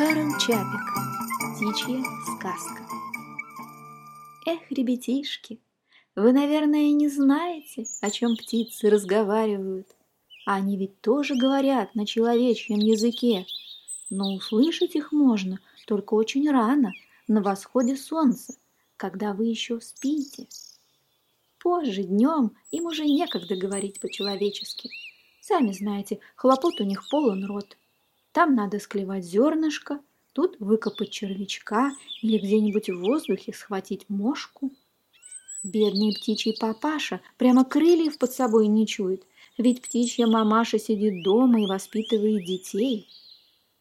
Карл Чапик. Птичья сказка. Эх, ребятишки, вы, наверное, не знаете, о чем птицы разговаривают. Они ведь тоже говорят на человечьем языке, но услышать их можно только очень рано, на восходе солнца, когда вы еще спите. Позже, днем, им уже некогда говорить по-человечески. Сами знаете, хлопот у них полон рот. Там надо склевать зернышко, тут выкопать червячка или где-нибудь в воздухе схватить мошку. Бедный птичий папаша прямо крыльев под собой не чует, ведь птичья мамаша сидит дома и воспитывает детей.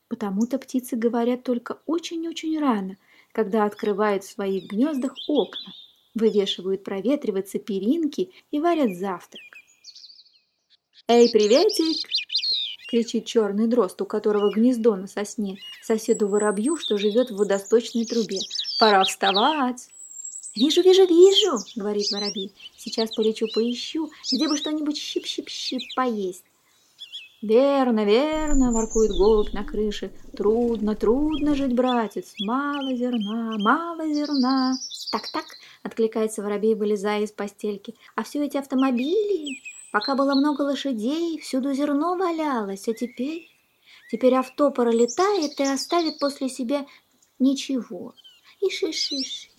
Потому-то птицы говорят только очень-очень рано, когда открывают в своих гнездах окна, вывешивают проветриваться перинки и варят завтрак. «Эй, приветик!» Кричит черный дрозд, у которого гнездо на сосне, соседу воробью, что живет в водосточной трубе. «Пора вставать!» «Вижу, вижу, вижу!» — говорит воробей. «Сейчас полечу поищу, где бы что-нибудь щип-щип-щип поесть». «Верно, верно!» — воркует голубь на крыше. «Трудно, трудно жить, братец! Мало зерна, мало зерна!» «Так-так!» — откликается воробей, вылезая из постельки. «А все эти автомобили...» Пока было много лошадей, всюду зерно валялось, а теперь... Теперь авто пролетает и оставит после себя ничего. И шиш-шиш.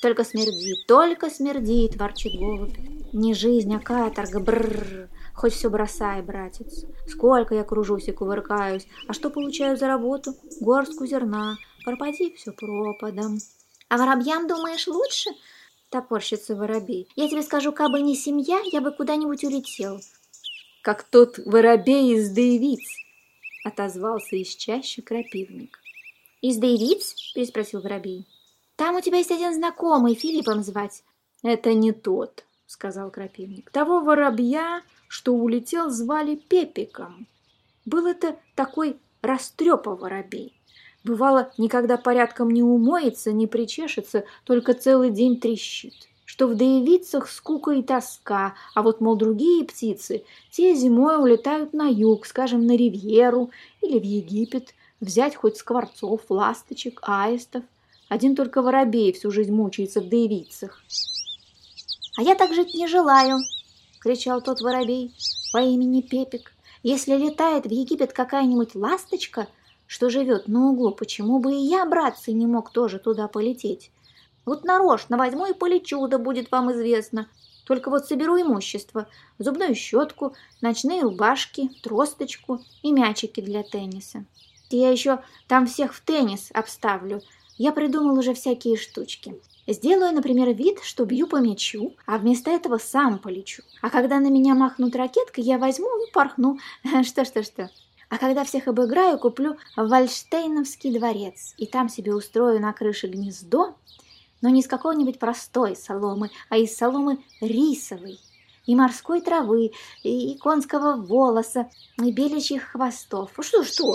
Только смердит, только смердит, ворчит голубь. Не жизнь, а каторга, бррр. Хоть все бросай, братец. Сколько я кружусь и кувыркаюсь, а что получаю за работу? Горстку зерна. Пропади все пропадом. А воробьям, думаешь, лучше? Топорщится воробей. Я тебе скажу, кабы не семья, я бы куда-нибудь улетел. Как тот воробей из Дейвиц, отозвался из чащи крапивник. Из Дейвиц? переспросил воробей. Там у тебя есть один знакомый, Филиппом звать. Это не тот, сказал крапивник. Того воробья, что улетел, звали Пепиком. Был это такой растрепа воробей. Бывало, никогда порядком не умоется, не причешется, только целый день трещит. Что в доевицах скука и тоска, а вот, мол, другие птицы, те зимой улетают на юг, скажем, на Ривьеру или в Египет, взять хоть скворцов, ласточек, аистов. Один только воробей всю жизнь мучается в доевицах. «А я так жить не желаю!» — кричал тот воробей по имени Пепик. «Если летает в Египет какая-нибудь ласточка, что живет на углу, почему бы и я, братцы, не мог тоже туда полететь? Вот нарочно возьму и полечу, да будет вам известно. Только вот соберу имущество, зубную щетку, ночные рубашки, тросточку и мячики для тенниса. Я еще там всех в теннис обставлю. Я придумал уже всякие штучки. Сделаю, например, вид, что бью по мячу, а вместо этого сам полечу. А когда на меня махнут ракеткой, я возьму и порхну. Что-что-что. А когда всех обыграю, куплю Вальштейновский дворец, и там себе устрою на крыше гнездо, но не из какой-нибудь простой соломы, а из соломы рисовой, и морской травы, и, конского волоса, и беличьих хвостов. Что-что?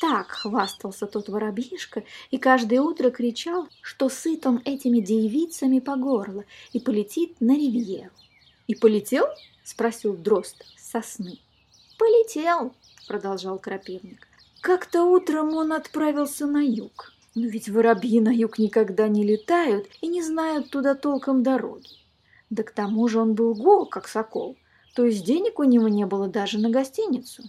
Так хвастался тот воробьишка и каждое утро кричал, что сыт он этими девицами по горло и полетит на ривьеру. «И полетел?» — спросил дрозд сосны. «Полетел!» — продолжал крапивник. «Как-то утром он отправился на юг. Но ведь воробьи на юг никогда не летают и не знают туда толком дороги. Да к тому же он был гол, как сокол, то есть денег у него не было даже на гостиницу.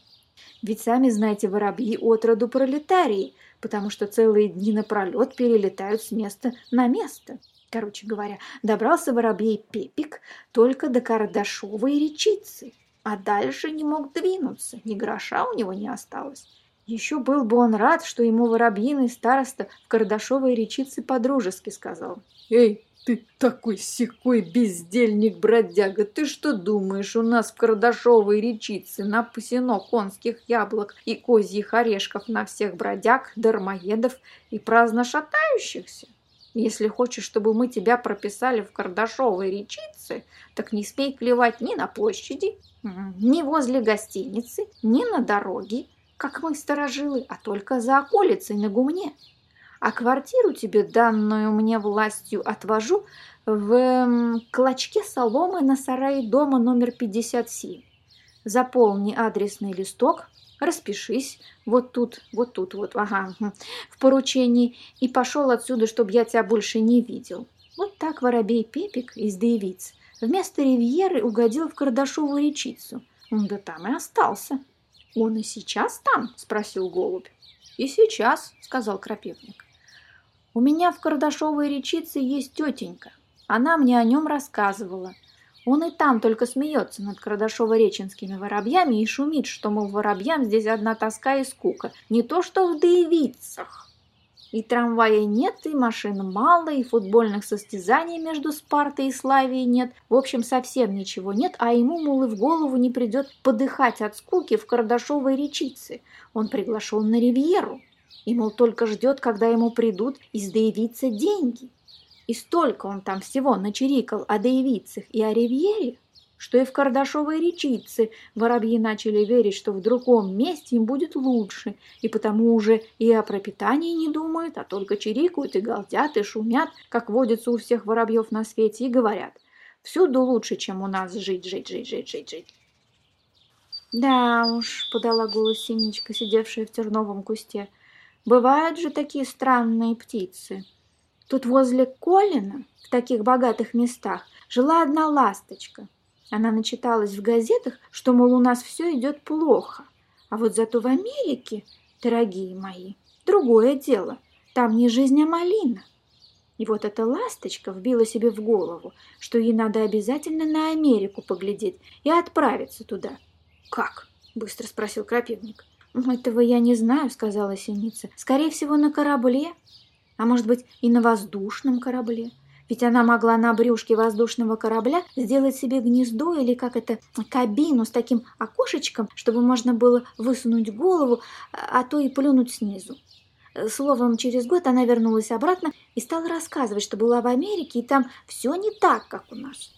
Ведь сами знаете, воробьи отроду пролетарии, потому что целые дни напролет перелетают с места на место. Короче говоря, добрался воробей Пепик только до Кардашовой речицы а дальше не мог двинуться, ни гроша у него не осталось. Еще был бы он рад, что ему воробьиный староста в Кардашовой речице подружески сказал. «Эй, ты такой секой бездельник-бродяга! Ты что думаешь, у нас в Кардашовой речице напасено конских яблок и козьих орешков на всех бродяг, дармоедов и праздно шатающихся? Если хочешь, чтобы мы тебя прописали в Кардашовой речице, так не смей клевать ни на площади, ни возле гостиницы, ни на дороге, как мы сторожилы, а только за околицей на гумне. А квартиру тебе, данную мне властью, отвожу в клочке соломы на сарае дома номер 57. Заполни адресный листок, распишись вот тут, вот тут, вот, ага, в поручении, и пошел отсюда, чтобы я тебя больше не видел. Вот так воробей Пепик из девиц вместо ривьеры угодил в Кардашовую речицу. Он да там и остался. «Он и сейчас там?» – спросил голубь. «И сейчас», – сказал крапивник. «У меня в Кардашовой речице есть тетенька. Она мне о нем рассказывала. Он и там только смеется над Кардашово-реченскими воробьями и шумит, что, мол, воробьям здесь одна тоска и скука, не то что в Даевицах. И трамвая нет, и машин мало, и футбольных состязаний между Спартой и Славией нет. В общем, совсем ничего нет, а ему, мол, и в голову не придет подыхать от скуки в Кардашовой речице. Он приглашен на ривьеру. И, мол, только ждет, когда ему придут из Даевица деньги. И столько он там всего начерикал о Даевицах и о Ривьере, что и в Кардашовой речице воробьи начали верить, что в другом месте им будет лучше, и потому уже и о пропитании не думают, а только чирикают и галдят и шумят, как водится у всех воробьев на свете, и говорят «Всюду лучше, чем у нас жить, жить, жить, жить, жить, жить». «Да уж», — подала голос Синичка, сидевшая в терновом кусте, — «бывают же такие странные птицы». Тут возле Колина, в таких богатых местах, жила одна ласточка. Она начиталась в газетах, что, мол, у нас все идет плохо. А вот зато в Америке, дорогие мои, другое дело. Там не жизнь, а малина. И вот эта ласточка вбила себе в голову, что ей надо обязательно на Америку поглядеть и отправиться туда. «Как?» – быстро спросил крапивник. «Этого я не знаю», – сказала синица. «Скорее всего, на корабле а может быть и на воздушном корабле. Ведь она могла на брюшке воздушного корабля сделать себе гнездо или как это, кабину с таким окошечком, чтобы можно было высунуть голову, а то и плюнуть снизу. Словом, через год она вернулась обратно и стала рассказывать, что была в Америке, и там все не так, как у нас.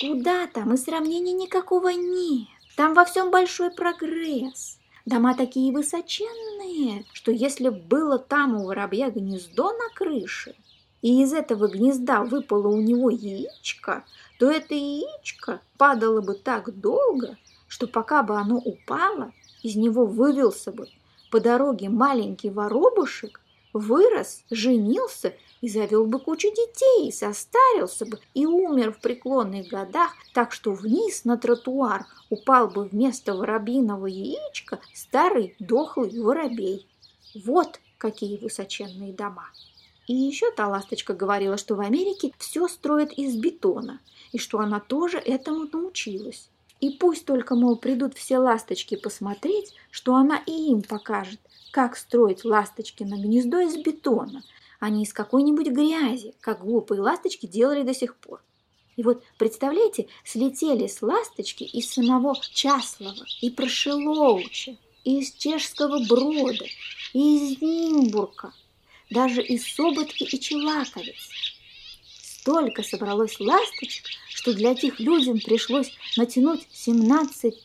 Куда там? И сравнения никакого нет. Там во всем большой прогресс. Дома такие высоченные, что если было там у воробья гнездо на крыше, и из этого гнезда выпало у него яичко, то это яичко падало бы так долго, что пока бы оно упало, из него вывелся бы по дороге маленький воробушек, вырос, женился и завел бы кучу детей, состарился бы и умер в преклонных годах, так что вниз на тротуар упал бы вместо воробьиного яичка старый дохлый воробей. Вот какие высоченные дома. И еще та ласточка говорила, что в Америке все строят из бетона, и что она тоже этому научилась. И пусть только, мол, придут все ласточки посмотреть, что она и им покажет, как строить ласточки на гнездо из бетона, а не из какой-нибудь грязи, как глупые ласточки делали до сих пор. И вот, представляете, слетели с ласточки из самого Часлова и Прошелоуча, и из Чешского Брода, и из Нимбурга, даже из Соботки и Челаковец. Столько собралось ласточек, что для этих людям пришлось натянуть 17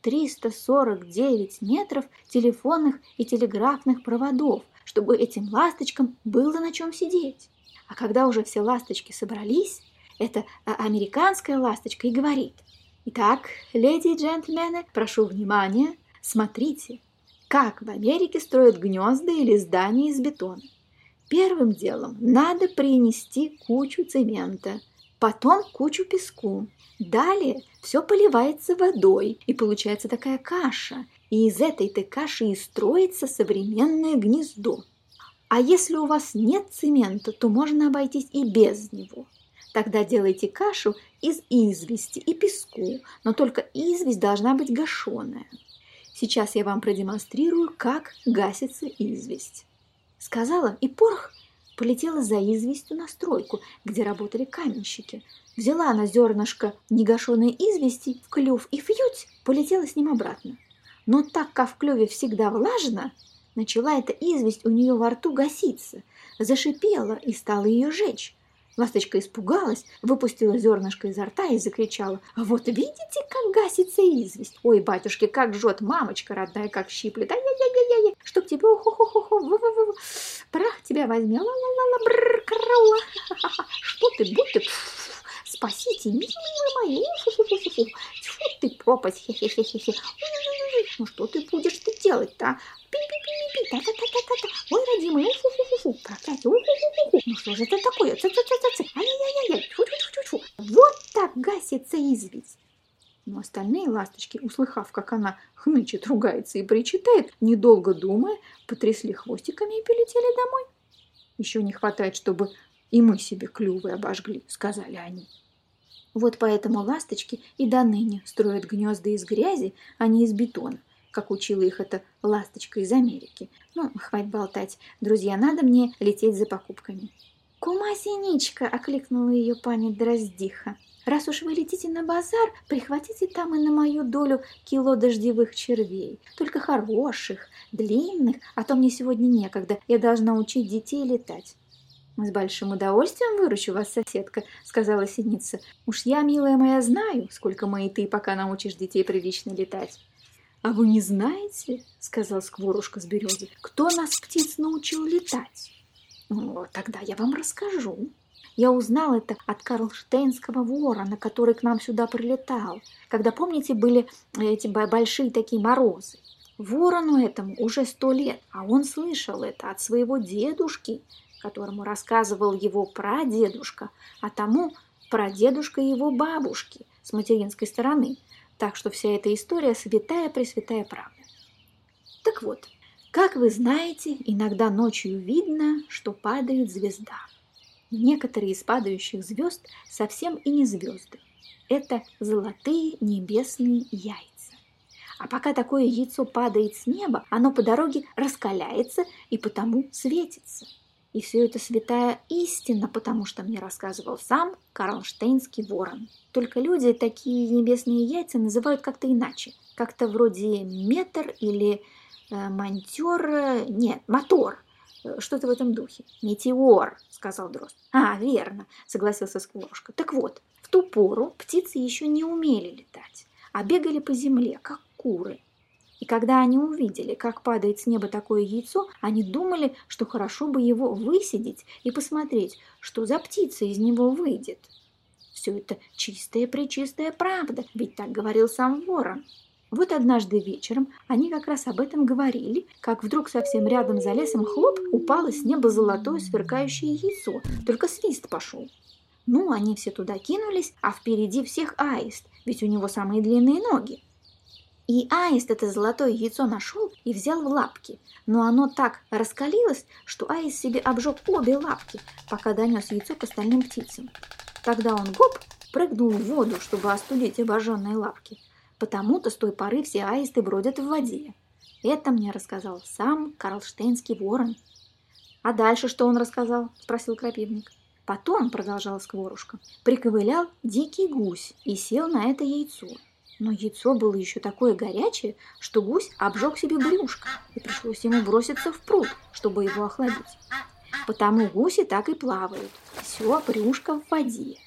349 метров телефонных и телеграфных проводов, чтобы этим ласточкам было на чем сидеть. А когда уже все ласточки собрались, эта американская ласточка и говорит, «Итак, леди и джентльмены, прошу внимания, смотрите, как в Америке строят гнезда или здания из бетона. Первым делом надо принести кучу цемента, потом кучу песку. Далее все поливается водой, и получается такая каша, и из этой-то каши и строится современное гнездо. А если у вас нет цемента, то можно обойтись и без него. Тогда делайте кашу из извести и песку, но только известь должна быть гашеная. Сейчас я вам продемонстрирую, как гасится известь. Сказала, и порох полетела за известью на стройку, где работали каменщики. Взяла она зернышко негашенной извести в клюв и фьють, полетела с ним обратно. Но так как в клюве всегда влажно, начала эта известь у нее во рту гаситься, зашипела и стала ее жечь. Ласточка испугалась, выпустила зернышко изо рта и закричала. «Вот видите, как гасится известь! Ой, батюшки, как жжет мамочка родная, как щиплет! Ай-яй-яй-яй! Чтоб тебе ухухухуху, ву-ву-ву, Прах тебя возьми! Ла-ла-ла-ла! Бррр! Крыла! Что ты, будь! Спасите, милые мои! Фу-фу-фу-фу! Тьфу ты, пропасть! Хе-хе-хе-хе-хе! Ну что ты будешь ты делать-то, а? Пи-пи-пи-пи! Та-та-та-та-та! Ой, родимый! Фу-фу-фу-фу! Проклятие! Ну что же это такое? Ласточки, услыхав, как она хнычет, ругается и причитает, недолго думая, потрясли хвостиками и полетели домой. Еще не хватает, чтобы и мы себе клювы обожгли, сказали они. Вот поэтому ласточки и до ныне строят гнезда из грязи, а не из бетона, как учила их эта ласточка из Америки. Ну, хватит болтать. Друзья, надо мне лететь за покупками. «Кума Синичка!» – окликнула ее пани Дроздиха. «Раз уж вы летите на базар, прихватите там и на мою долю кило дождевых червей. Только хороших, длинных, а то мне сегодня некогда, я должна учить детей летать». «С большим удовольствием выручу вас, соседка», — сказала синица. «Уж я, милая моя, знаю, сколько моей ты, пока научишь детей прилично летать». «А вы не знаете, — сказал скворушка с березы, — кто нас, птиц, научил летать?» «Ну, тогда я вам расскажу. Я узнал это от Карлштейнского ворона, который к нам сюда прилетал, когда, помните, были эти большие такие морозы. Ворону этому уже сто лет, а он слышал это от своего дедушки, которому рассказывал его прадедушка, а тому прадедушка его бабушки с материнской стороны. Так что вся эта история святая-пресвятая правда. Так вот, как вы знаете, иногда ночью видно, что падает звезда. Некоторые из падающих звезд совсем и не звезды. Это золотые небесные яйца. А пока такое яйцо падает с неба, оно по дороге раскаляется и потому светится. И все это святая истина, потому что мне рассказывал сам Карлштейнский ворон. Только люди такие небесные яйца называют как-то иначе. Как-то вроде метр или э, монтер... Э, нет, мотор. Э, что-то в этом духе. Метеор, сказал Дрозд. А, верно, согласился Скворушка. Так вот, в ту пору птицы еще не умели летать, а бегали по земле, как куры. И когда они увидели, как падает с неба такое яйцо, они думали, что хорошо бы его высидеть и посмотреть, что за птица из него выйдет. Все это чистая-пречистая правда, ведь так говорил сам ворон. Вот однажды вечером они как раз об этом говорили, как вдруг совсем рядом за лесом хлоп упало с неба золотое сверкающее яйцо, только свист пошел. Ну, они все туда кинулись, а впереди всех аист, ведь у него самые длинные ноги. И аист это золотое яйцо нашел и взял в лапки, но оно так раскалилось, что аист себе обжег обе лапки, пока донес яйцо к остальным птицам. Тогда он гоп прыгнул в воду, чтобы остудить обожженные лапки. Потому-то с той поры все аисты бродят в воде. Это мне рассказал сам Карлштейнский ворон. «А дальше что он рассказал?» – спросил крапивник. Потом, продолжала скворушка, приковылял дикий гусь и сел на это яйцо. Но яйцо было еще такое горячее, что гусь обжег себе брюшко, и пришлось ему броситься в пруд, чтобы его охладить. Потому гуси так и плавают, все брюшко в воде.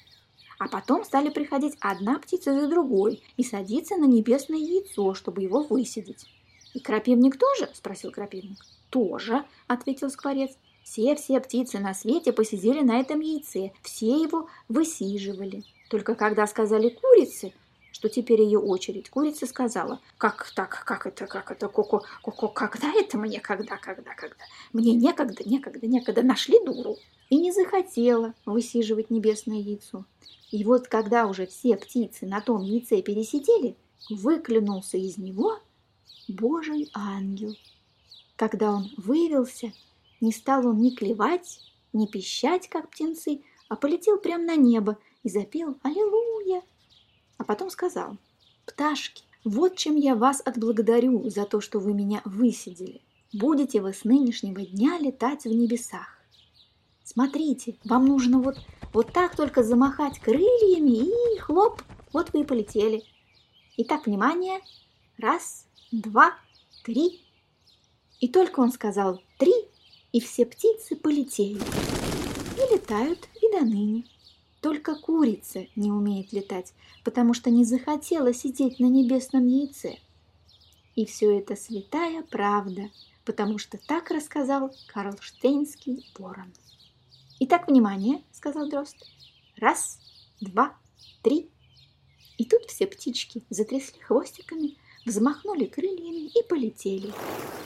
А потом стали приходить одна птица за другой и садиться на небесное яйцо, чтобы его высидеть. «И крапивник тоже?» – спросил крапивник. «Тоже», – ответил скворец. «Все-все птицы на свете посидели на этом яйце, все его высиживали. Только когда сказали курицы, что теперь ее очередь. Курица сказала, как так, как это, как это, коко, коко, когда это мне, когда, когда, когда. Мне некогда, некогда, некогда, нашли дуру. И не захотела высиживать небесное яйцо. И вот когда уже все птицы на том яйце пересидели, выклюнулся из него Божий ангел. Когда он вывелся, не стал он ни клевать, ни пищать, как птенцы, а полетел прямо на небо и запел «Аллилуйя!» Потом сказал, «Пташки, вот чем я вас отблагодарю за то, что вы меня высидели. Будете вы с нынешнего дня летать в небесах. Смотрите, вам нужно вот, вот так только замахать крыльями и хлоп, вот вы и полетели. Итак, внимание, раз, два, три. И только он сказал «три», и все птицы полетели. И летают и до ныне. Только курица не умеет летать, потому что не захотела сидеть на небесном яйце. И все это святая правда, потому что так рассказал Карлштейнский ворон. «Итак, внимание!» — сказал Дрозд. «Раз, два, три!» И тут все птички затрясли хвостиками, взмахнули крыльями и полетели,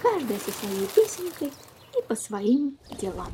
каждая со своей песенкой и по своим делам.